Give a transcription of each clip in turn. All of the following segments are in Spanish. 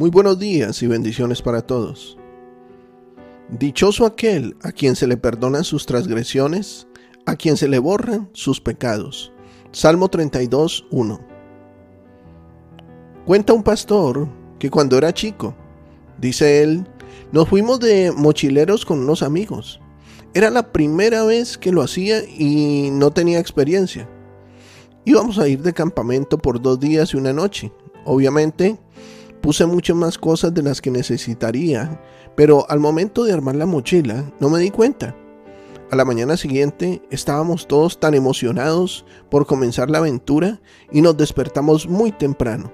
Muy buenos días y bendiciones para todos. Dichoso aquel a quien se le perdonan sus transgresiones, a quien se le borran sus pecados. Salmo 32, 1. Cuenta un pastor que cuando era chico, dice él, nos fuimos de mochileros con unos amigos. Era la primera vez que lo hacía y no tenía experiencia. Íbamos a ir de campamento por dos días y una noche. Obviamente, Puse muchas más cosas de las que necesitaría, pero al momento de armar la mochila no me di cuenta. A la mañana siguiente estábamos todos tan emocionados por comenzar la aventura y nos despertamos muy temprano.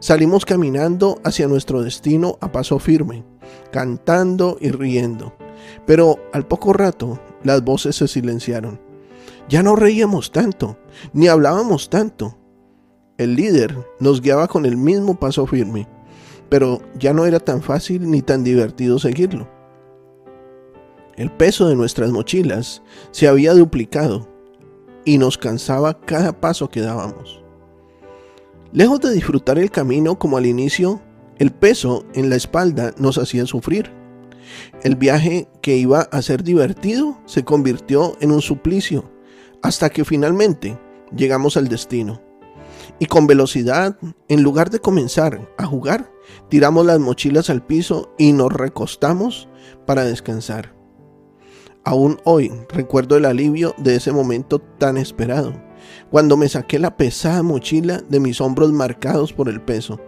Salimos caminando hacia nuestro destino a paso firme, cantando y riendo. Pero al poco rato las voces se silenciaron. Ya no reíamos tanto, ni hablábamos tanto. El líder nos guiaba con el mismo paso firme, pero ya no era tan fácil ni tan divertido seguirlo. El peso de nuestras mochilas se había duplicado y nos cansaba cada paso que dábamos. Lejos de disfrutar el camino como al inicio, el peso en la espalda nos hacía sufrir. El viaje que iba a ser divertido se convirtió en un suplicio, hasta que finalmente llegamos al destino y con velocidad, en lugar de comenzar a jugar, tiramos las mochilas al piso y nos recostamos para descansar. Aún hoy recuerdo el alivio de ese momento tan esperado, cuando me saqué la pesada mochila de mis hombros marcados por el peso.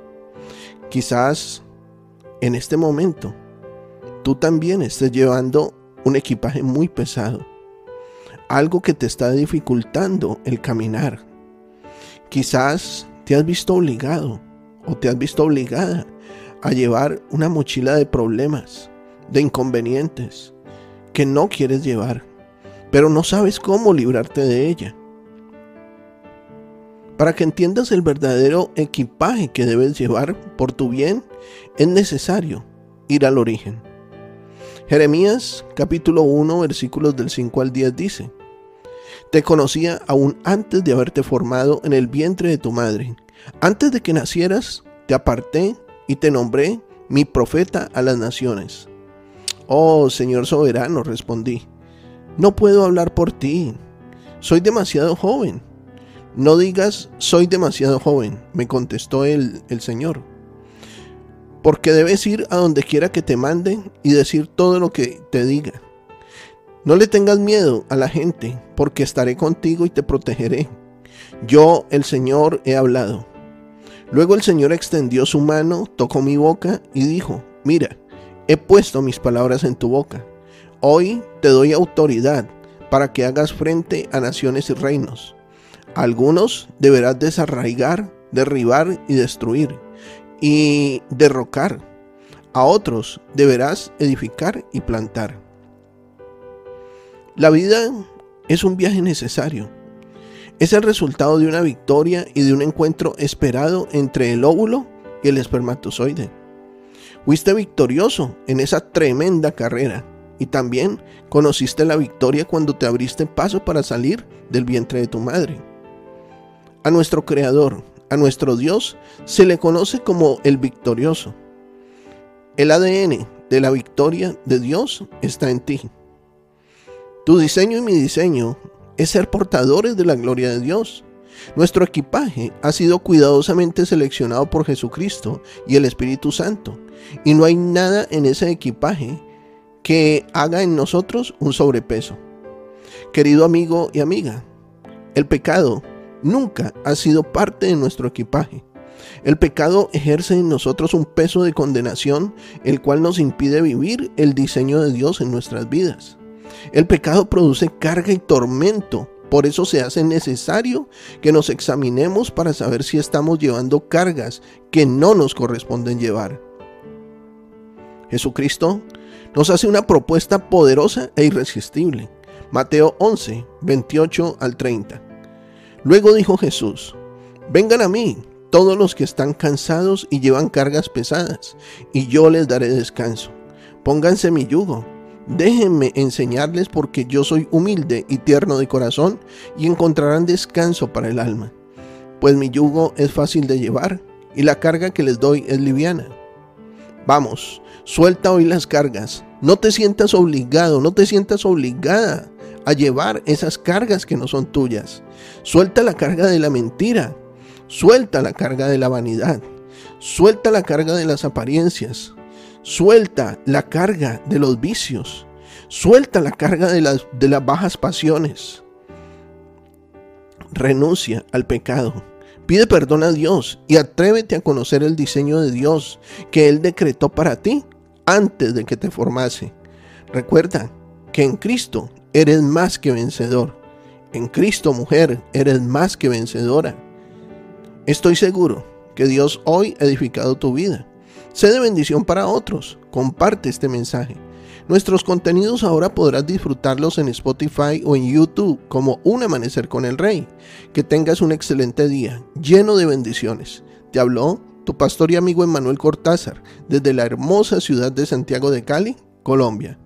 Quizás en este momento tú también estés llevando un equipaje muy pesado, algo que te está dificultando el caminar Quizás te has visto obligado o te has visto obligada a llevar una mochila de problemas, de inconvenientes que no quieres llevar, pero no sabes cómo librarte de ella. Para que entiendas el verdadero equipaje que debes llevar por tu bien, es necesario ir al origen. Jeremías capítulo 1 versículos del 5 al 10 dice, te conocía aún antes de haberte formado en el vientre de tu madre. Antes de que nacieras, te aparté y te nombré mi profeta a las naciones. Oh Señor soberano, respondí, no puedo hablar por ti. Soy demasiado joven. No digas soy demasiado joven, me contestó el, el Señor. Porque debes ir a donde quiera que te manden y decir todo lo que te diga. No le tengas miedo a la gente, porque estaré contigo y te protegeré. Yo, el Señor, he hablado. Luego el Señor extendió su mano, tocó mi boca y dijo, mira, he puesto mis palabras en tu boca. Hoy te doy autoridad para que hagas frente a naciones y reinos. algunos deberás desarraigar, derribar y destruir, y derrocar. A otros deberás edificar y plantar. La vida es un viaje necesario. Es el resultado de una victoria y de un encuentro esperado entre el óvulo y el espermatozoide. Fuiste victorioso en esa tremenda carrera y también conociste la victoria cuando te abriste paso para salir del vientre de tu madre. A nuestro Creador, a nuestro Dios, se le conoce como el victorioso. El ADN de la victoria de Dios está en ti. Tu diseño y mi diseño es ser portadores de la gloria de Dios. Nuestro equipaje ha sido cuidadosamente seleccionado por Jesucristo y el Espíritu Santo, y no hay nada en ese equipaje que haga en nosotros un sobrepeso. Querido amigo y amiga, el pecado nunca ha sido parte de nuestro equipaje. El pecado ejerce en nosotros un peso de condenación, el cual nos impide vivir el diseño de Dios en nuestras vidas. El pecado produce carga y tormento Por eso se hace necesario que nos examinemos para saber si estamos llevando cargas que no nos corresponden llevar. Jesucristo nos hace una propuesta poderosa e irresistible. Mateo 11, 28 al 30. Luego dijo Jesús, vengan a mí todos los que están cansados y llevan cargas pesadas, y yo les daré descanso. Pónganse mi yugo Déjenme enseñarles porque yo soy humilde y tierno de corazón y encontrarán descanso para el alma. Pues mi yugo es fácil de llevar y la carga que les doy es liviana. Vamos, suelta hoy las cargas. No te sientas obligado, no te sientas obligada a llevar esas cargas que no son tuyas. Suelta la carga de la mentira. Suelta la carga de la vanidad. Suelta la carga de las apariencias. Suelta la carga de los vicios. Suelta la carga de las, de las bajas pasiones. Renuncia al pecado. Pide perdón a Dios y atrévete a conocer el diseño de Dios que Él decretó para ti antes de que te formase. Recuerda que en Cristo eres más que vencedor. En Cristo, mujer, eres más que vencedora. Estoy seguro que Dios hoy ha edificado tu vida Sé de bendición para otros. Comparte este mensaje. Nuestros contenidos ahora podrás disfrutarlos en Spotify o en YouTube como Un Amanecer con el Rey. Que tengas un excelente día, lleno de bendiciones. Te habló tu pastor y amigo Emanuel Cortázar, desde la hermosa ciudad de Santiago de Cali, Colombia.